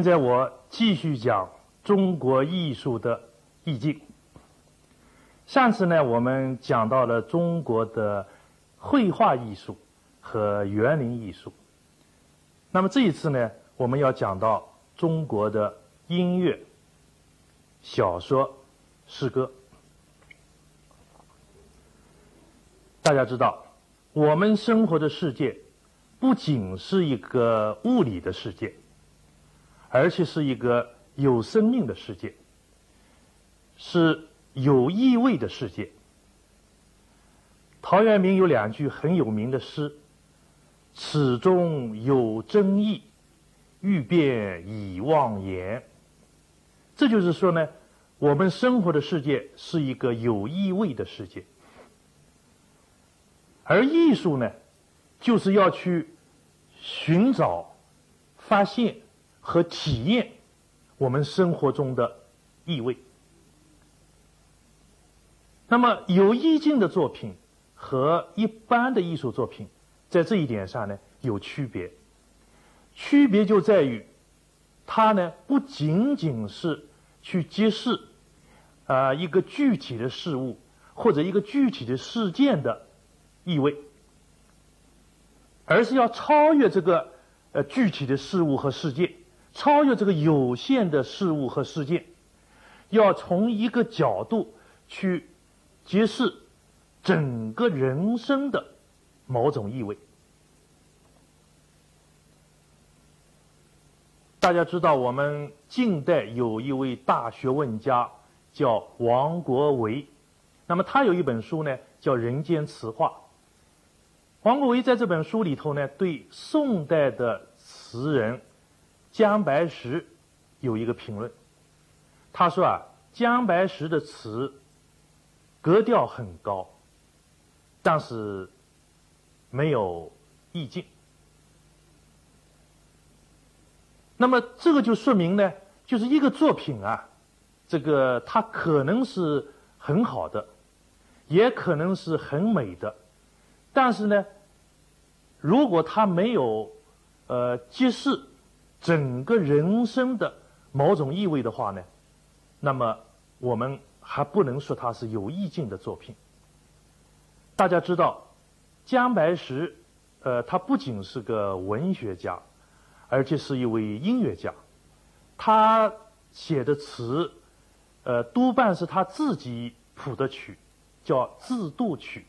现在我继续讲中国艺术的意境。上次呢，我们讲到了中国的绘画艺术和园林艺术。那么这一次呢，我们要讲到中国的音乐、小说、诗歌。大家知道，我们生活的世界不仅是一个物理的世界，而且是一个有生命的世界，是有意味的世界。陶渊明有两句很有名的诗：“此中有真意，欲辨已忘言。”这就是说呢，我们生活的世界是一个有意味的世界。而艺术呢，就是要去寻找、发现和体验我们生活中的意味。那么有意境的作品和一般的艺术作品，在这一点上呢有区别。区别就在于，它呢不仅仅是去揭示啊一个具体的事物或者一个具体的事件的。意味，而是要超越这个呃具体的事物和事件，超越这个有限的事物和事件，要从一个角度去揭示整个人生的某种意味。大家知道，我们近代有一位大学问家叫王国维，那么他有一本书呢，叫《人间词话》。王国维在这本书里头呢，对宋代的词人姜白石有一个评论。他说啊，姜白石的词格调很高，但是没有意境。那么这个就说明呢，就是一个作品啊，这个它可能是很好的，也可能是很美的。但是呢，如果他没有呃揭示整个人生的某种意味的话呢，那么我们还不能说他是有意境的作品。大家知道，姜白石，呃，他不仅是个文学家，而且是一位音乐家。他写的词，呃，多半是他自己谱的曲，叫自度曲。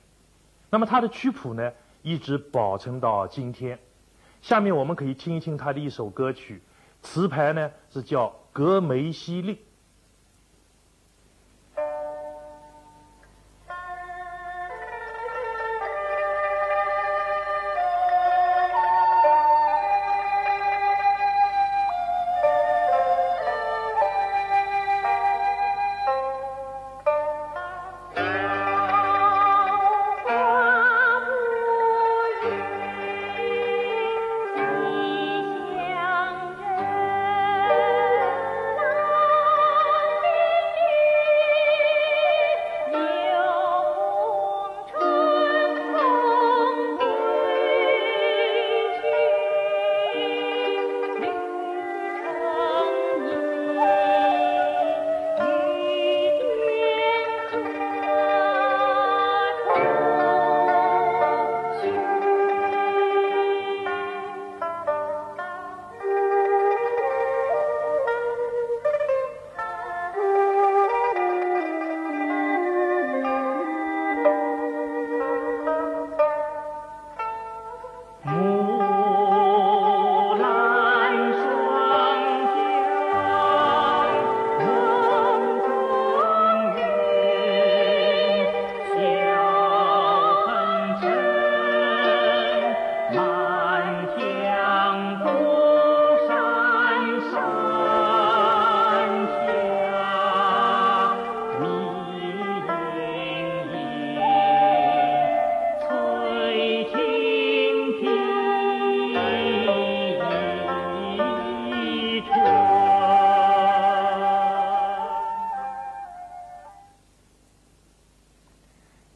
那么他的曲谱呢，一直保存到今天。下面我们可以听一听他的一首歌曲，词牌呢是叫《格梅西令》。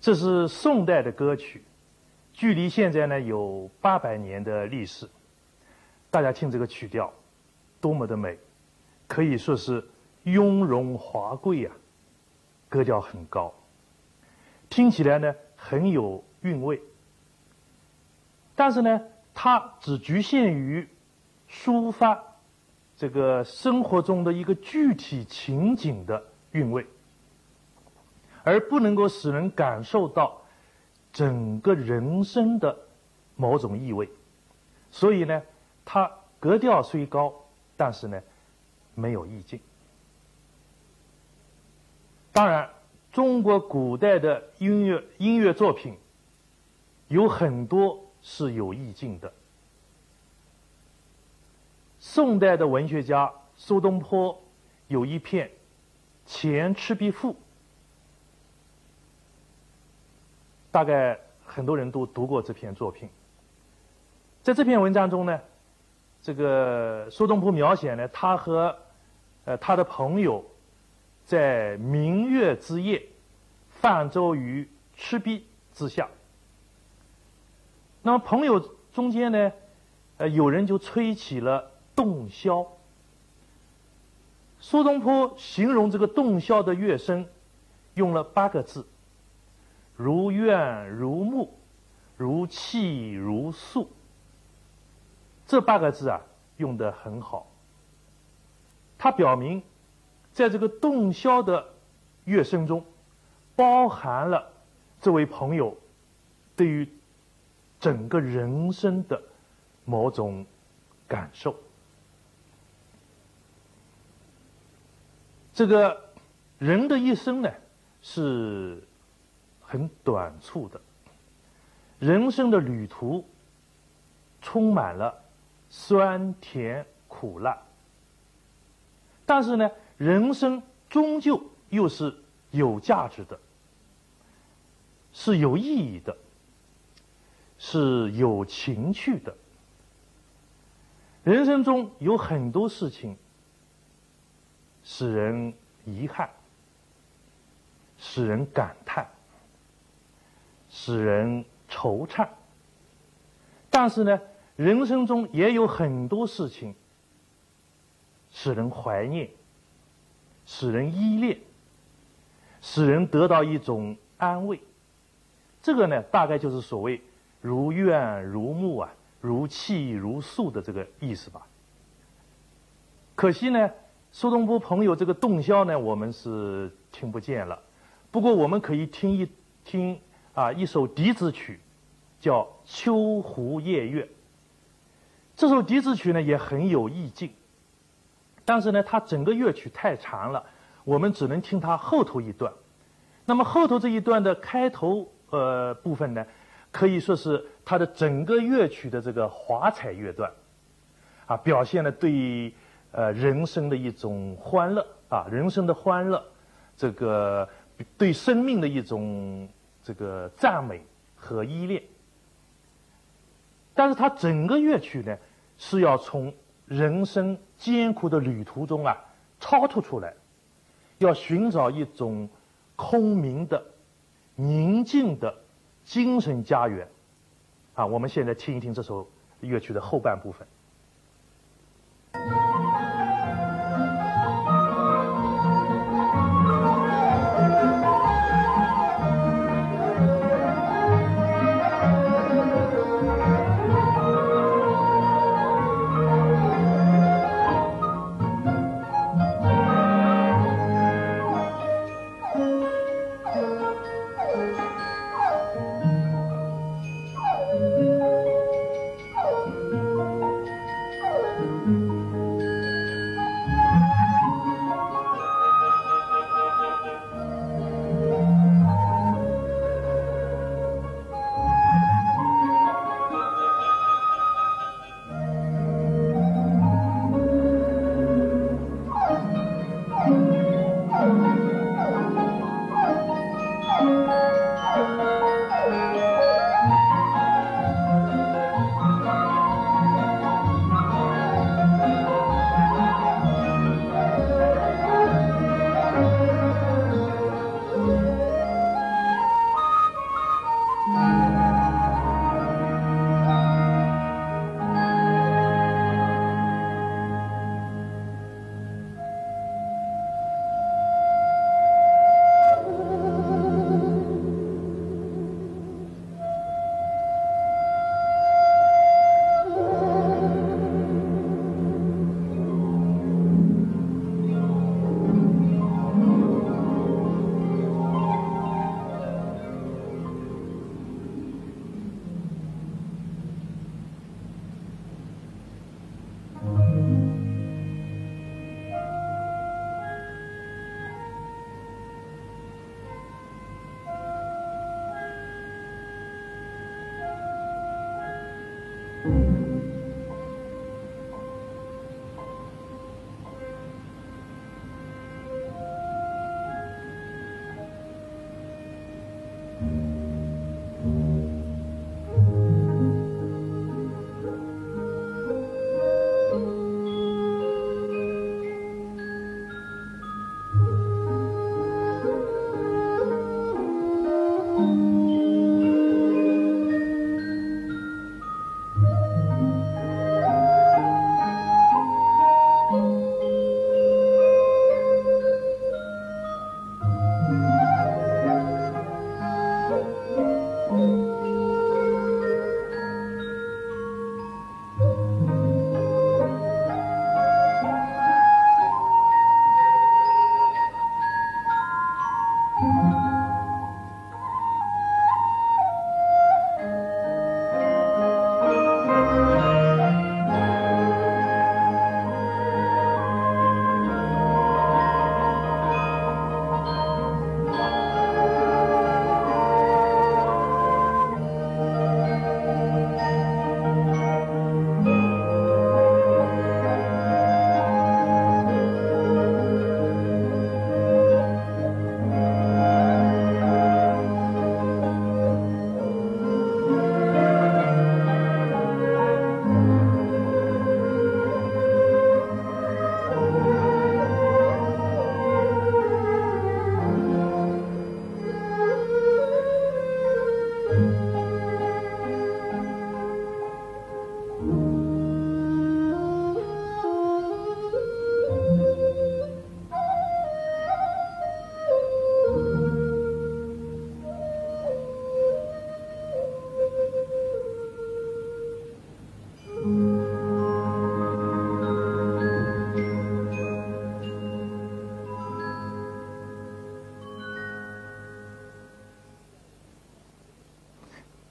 这是宋代的歌曲，距离现在呢有八百年的历史。大家听这个曲调，多么的美，可以说是雍容华贵呀，格调很高，听起来呢很有韵味。但是呢，它只局限于抒发这个生活中的一个具体情景的韵味，而不能够使人感受到整个人生的某种意味。所以呢，它格调虽高，但是呢，没有意境。当然，中国古代的音乐音乐作品有很多。是有意境的。宋代的文学家苏东坡有一篇《前赤壁赋》，大概很多人都读过这篇作品。在这篇文章中呢，这个苏东坡描写呢，他和呃他的朋友在明月之夜泛舟于赤壁之下。那么朋友中间呢，呃，有人就吹起了洞箫。苏东坡形容这个洞箫的乐声，用了八个字：如怨如慕，如泣如诉。这八个字啊，用的很好。它表明，在这个洞箫的乐声中，包含了这位朋友对于。整个人生的某种感受，这个人的一生呢是很短促的，人生的旅途充满了酸甜苦辣，但是呢，人生终究又是有价值的，是有意义的。是有情趣的。人生中有很多事情使人遗憾，使人感叹，使人惆怅。但是呢，人生中也有很多事情使人怀念，使人依恋，使人得到一种安慰。这个呢，大概就是所谓。如怨如慕啊，如泣如诉的这个意思吧。可惜呢，苏东坡朋友这个洞箫呢，我们是听不见了。不过我们可以听一听啊，一首笛子曲，叫《秋湖夜月》。这首笛子曲呢也很有意境，但是呢，它整个乐曲太长了，我们只能听它后头一段。那么后头这一段的开头呃部分呢？可以说是它的整个乐曲的这个华彩乐段，啊，表现了对呃人生的一种欢乐啊，人生的欢乐，这个对生命的一种这个赞美和依恋。但是它整个乐曲呢，是要从人生艰苦的旅途中啊超脱出来，要寻找一种空明的、宁静的。精神家园，啊，我们现在听一听这首乐曲的后半部分。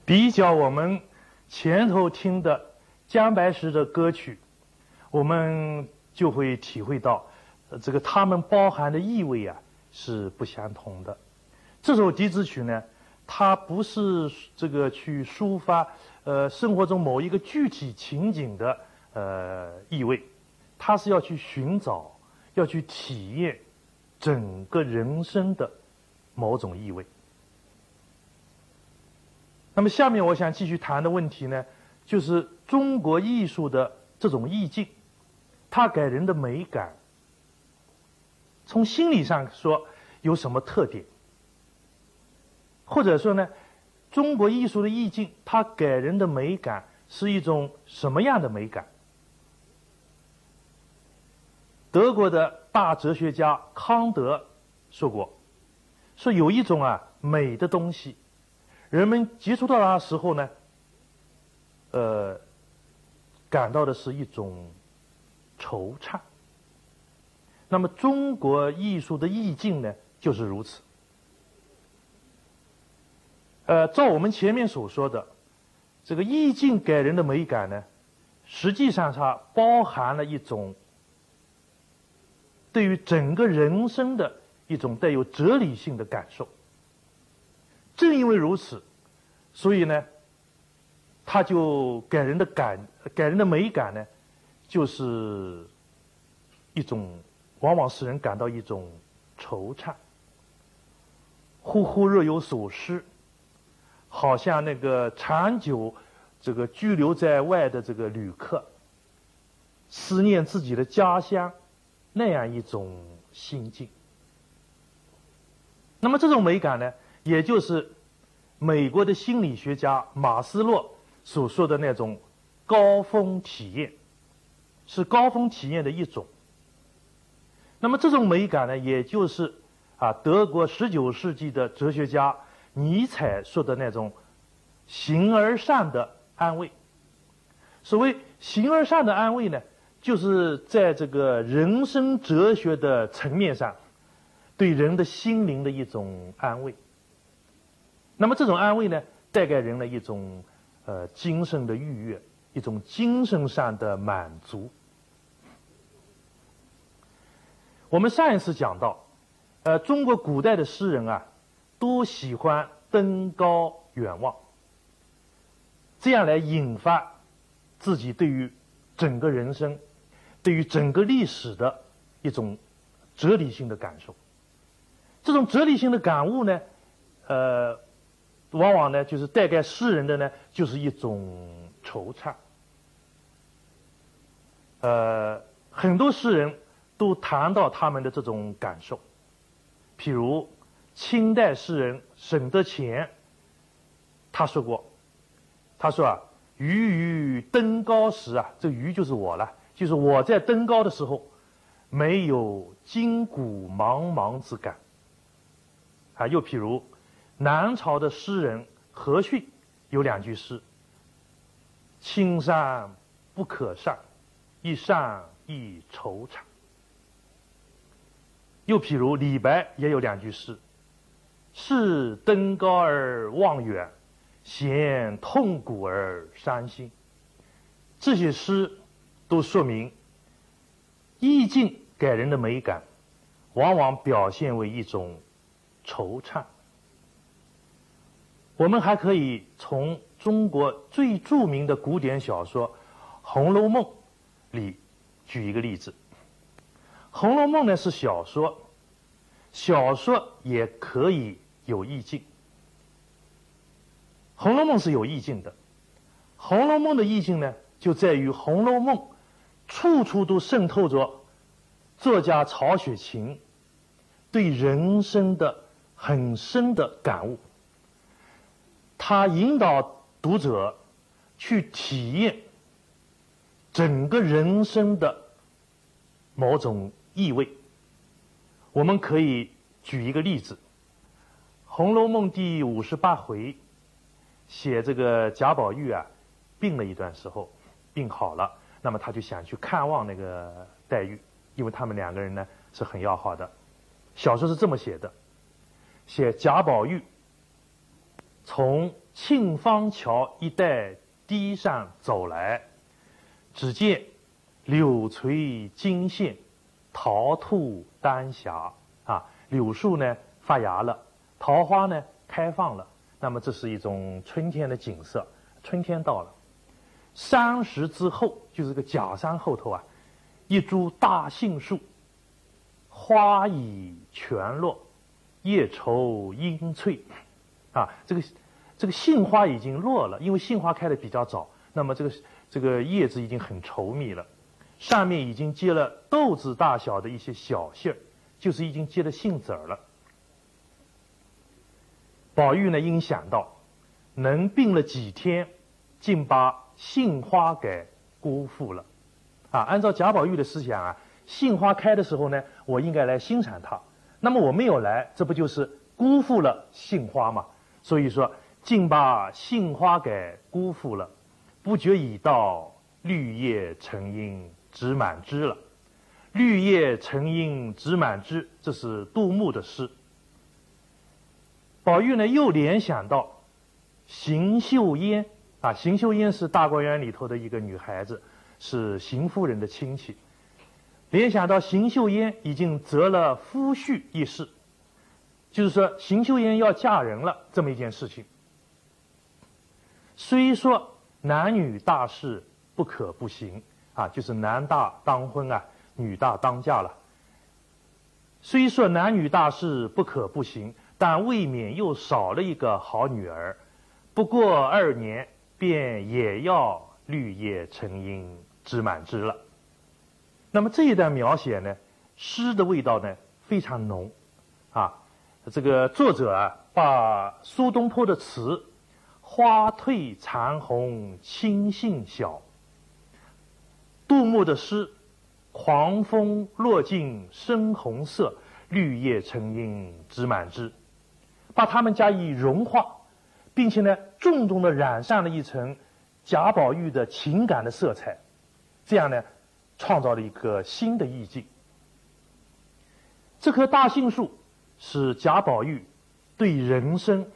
比较我们前头听的姜白石的歌曲，我们就会体会到，这个它们包含的意味啊是不相同的。这首笛子曲呢，它不是这个去抒发呃生活中某一个具体情景的呃意味，它是要去寻找，要去体验整个人生的某种意味。那么下面我想继续谈的问题呢，就是中国艺术的这种意境，它给人的美感，从心理上说有什么特点？或者说呢，中国艺术的意境，它给人的美感是一种什么样的美感？德国的大哲学家康德说过，说有一种啊美的东西。人们接触到它的时候呢，呃，感到的是一种惆怅。那么，中国艺术的意境呢，就是如此。呃，照我们前面所说的，这个意境给人的美感呢，实际上它包含了一种对于整个人生的一种带有哲理性的感受。正因为如此，所以呢，它就给人的感、给人的美感呢，就是一种往往使人感到一种惆怅。忽忽若有所失，好像那个长久这个居留在外的这个旅客，思念自己的家乡那样一种心境。那么这种美感呢？也就是美国的心理学家马斯洛所说的那种高峰体验，是高峰体验的一种。那么这种美感呢，也就是啊，德国十九世纪的哲学家尼采说的那种形而上的安慰。所谓形而上的安慰呢，就是在这个人生哲学的层面上，对人的心灵的一种安慰。那么这种安慰呢，带给人了一种呃精神的愉悦，一种精神上的满足。我们上一次讲到，呃，中国古代的诗人啊，都喜欢登高远望，这样来引发自己对于整个人生、对于整个历史的一种哲理性的感受。这种哲理性的感悟呢，呃。往往呢，就是带给诗人的呢，就是一种惆怅。呃，很多诗人都谈到他们的这种感受，譬如清代诗人沈德潜，他说过，他说啊，鱼鱼登高时啊，这鱼就是我了，就是我在登高的时候，没有筋骨茫茫之感。啊，又譬如。南朝的诗人何逊有两句诗：“青山不可上，一上一惆怅。”又譬如李白也有两句诗：“是登高而望远，嫌痛苦而伤心。”这些诗都说明，意境给人的美感，往往表现为一种惆怅。我们还可以从中国最著名的古典小说《红楼梦》里举一个例子。《红楼梦》呢是小说，小说也可以有意境。《红楼梦》是有意境的，《红楼梦》的意境呢就在于《红楼梦》处处都渗透着作家曹雪芹对人生的很深的感悟。他引导读者去体验整个人生的某种意味。我们可以举一个例子，《红楼梦》第五十八回写这个贾宝玉啊病了一段时候，病好了，那么他就想去看望那个黛玉，因为他们两个人呢是很要好的。小说是这么写的：写贾宝玉。从沁芳桥一带堤上走来，只见柳垂金线，桃吐丹霞。啊，柳树呢发芽了，桃花呢开放了。那么这是一种春天的景色。春天到了，山石之后就是个假山后头啊，一株大杏树，花已全落，叶稠阴翠。啊，这个这个杏花已经落了，因为杏花开的比较早，那么这个这个叶子已经很稠密了，上面已经结了豆子大小的一些小杏儿，就是已经结了杏子儿了。宝玉呢，因想到能病了几天，竟把杏花给辜负了，啊，按照贾宝玉的思想啊，杏花开的时候呢，我应该来欣赏它，那么我没有来，这不就是辜负了杏花吗？所以说，竟把杏花给辜负了。不觉已到，绿叶成荫直满枝了。绿叶成荫直满枝，这是杜牧的诗。宝玉呢，又联想到邢岫烟啊，邢岫烟是大观园里头的一个女孩子，是邢夫人的亲戚。联想到邢岫烟已经择了夫婿一事，就是说邢岫烟要嫁人了这么一件事情。虽说男女大事不可不行啊，就是男大当婚啊，女大当嫁了。虽说男女大事不可不行。但未免又少了一个好女儿，不过二年便也要绿叶成荫枝满枝了。那么这一段描写呢，诗的味道呢非常浓，啊，这个作者啊把苏东坡的词“花褪残红青杏小”，杜牧的诗“狂风落尽深红色，绿叶成荫枝满枝”。把它们加以融化，并且呢，重重的染上了一层贾宝玉的情感的色彩，这样呢，创造了一个新的意境。这棵大杏树使贾宝玉对人生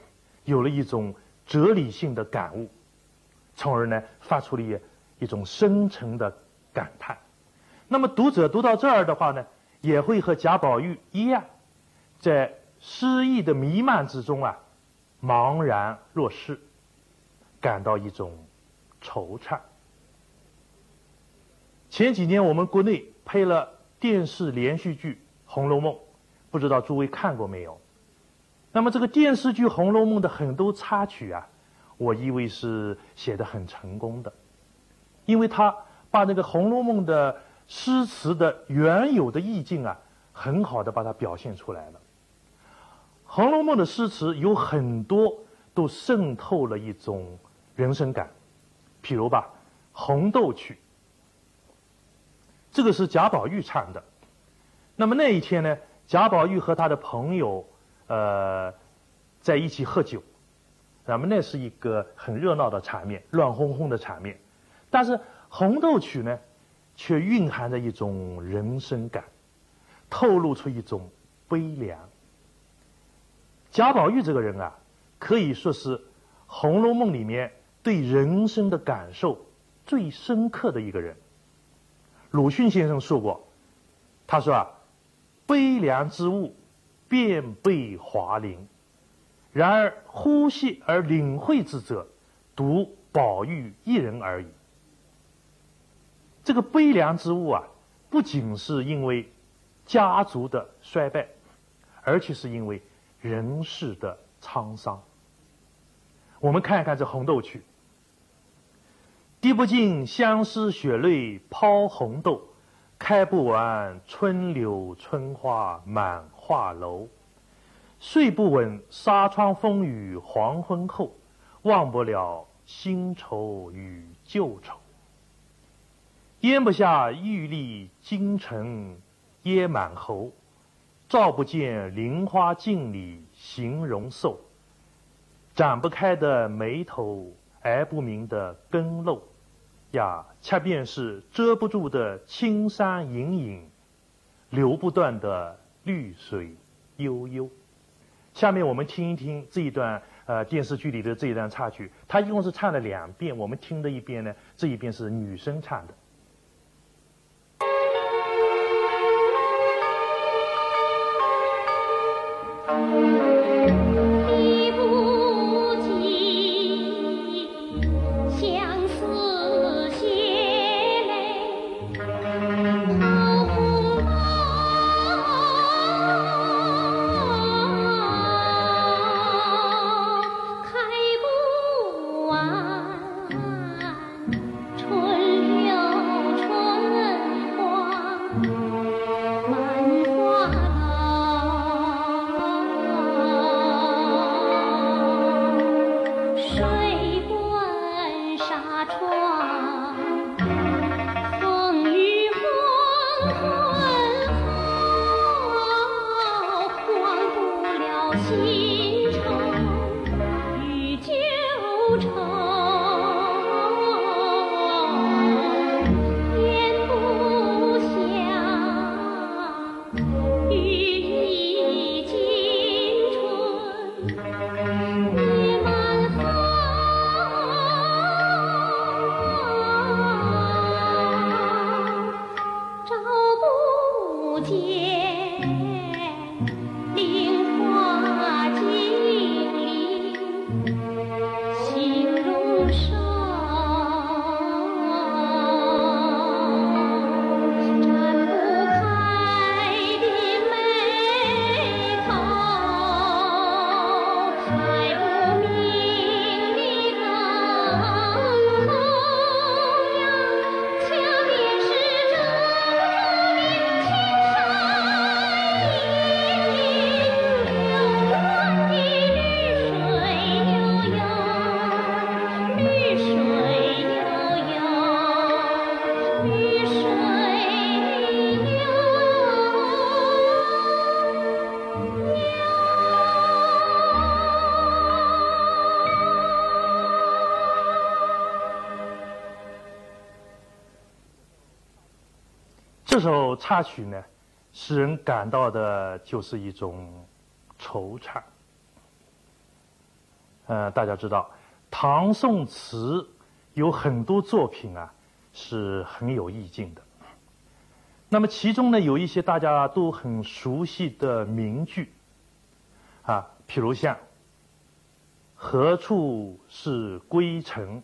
有了一种哲理性的感悟，从而呢，发出了一一种深沉的感叹。那么，读者读到这儿的话呢，也会和贾宝玉一样，在。诗意的弥漫之中啊，茫然若失，感到一种惆怅。前几年我们国内拍了电视连续剧《红楼梦》，不知道诸位看过没有？那么这个电视剧《红楼梦》的很多插曲啊，我以为是写的很成功的，因为他把那个《红楼梦》的诗词的原有的意境啊，很好的把它表现出来了。《红楼梦》的诗词有很多都渗透了一种人生感，譬如吧，《红豆曲》，这个是贾宝玉唱的。那么那一天呢，贾宝玉和他的朋友，呃，在一起喝酒，那么那是一个很热闹的场面，乱哄哄的场面。但是《红豆曲》呢，却蕴含着一种人生感，透露出一种悲凉。贾宝玉这个人啊，可以说是《红楼梦》里面对人生的感受最深刻的一个人。鲁迅先生说过，他说啊，悲凉之物遍被华林，然而呼吸而领会之者，独宝玉一人而已。这个悲凉之物啊，不仅是因为家族的衰败，而且是因为。人世的沧桑，我们看一看这《红豆曲》：“滴不尽相思血泪抛红豆，开不完春柳春花满画楼。睡不稳纱窗风雨黄昏后，忘不了新愁与旧愁。咽不下玉粒金尘噎满喉。”照不见菱花镜里形容瘦，展不开的眉头，挨不明的根漏，呀，恰便是遮不住的青山隐隐，流不断的绿水悠悠。下面我们听一听这一段呃电视剧里的这一段插曲，它一共是唱了两遍，我们听的一遍呢，这一遍是女生唱的。首插曲呢，使人感到的就是一种惆怅。呃，大家知道，唐宋词有很多作品啊，是很有意境的。那么其中呢，有一些大家都很熟悉的名句，啊，譬如像“何处是归程，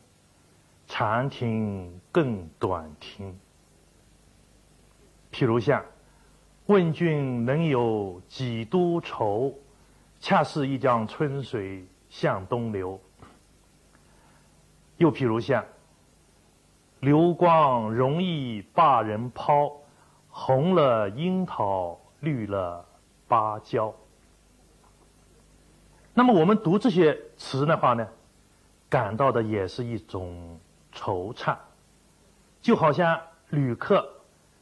长亭更短亭。”譬如像“问君能有几多愁，恰似一江春水向东流。”又譬如像“流光容易把人抛，红了樱桃绿了芭蕉。”那么我们读这些词的话呢，感到的也是一种惆怅，就好像旅客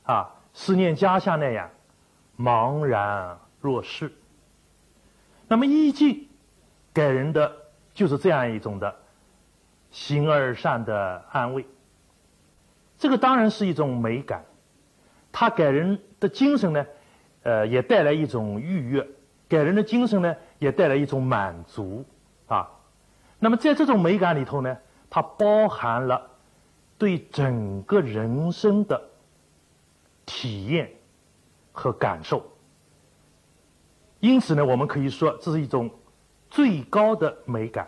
啊。思念家乡那样茫然若失。那么意境给人的就是这样一种的形而上的安慰。这个当然是一种美感，它给人的精神呢，呃，也带来一种愉悦，给人的精神呢，也带来一种满足啊。那么在这种美感里头呢，它包含了对整个人生的。体验和感受。因此呢我们可以说这是一种最高的美感。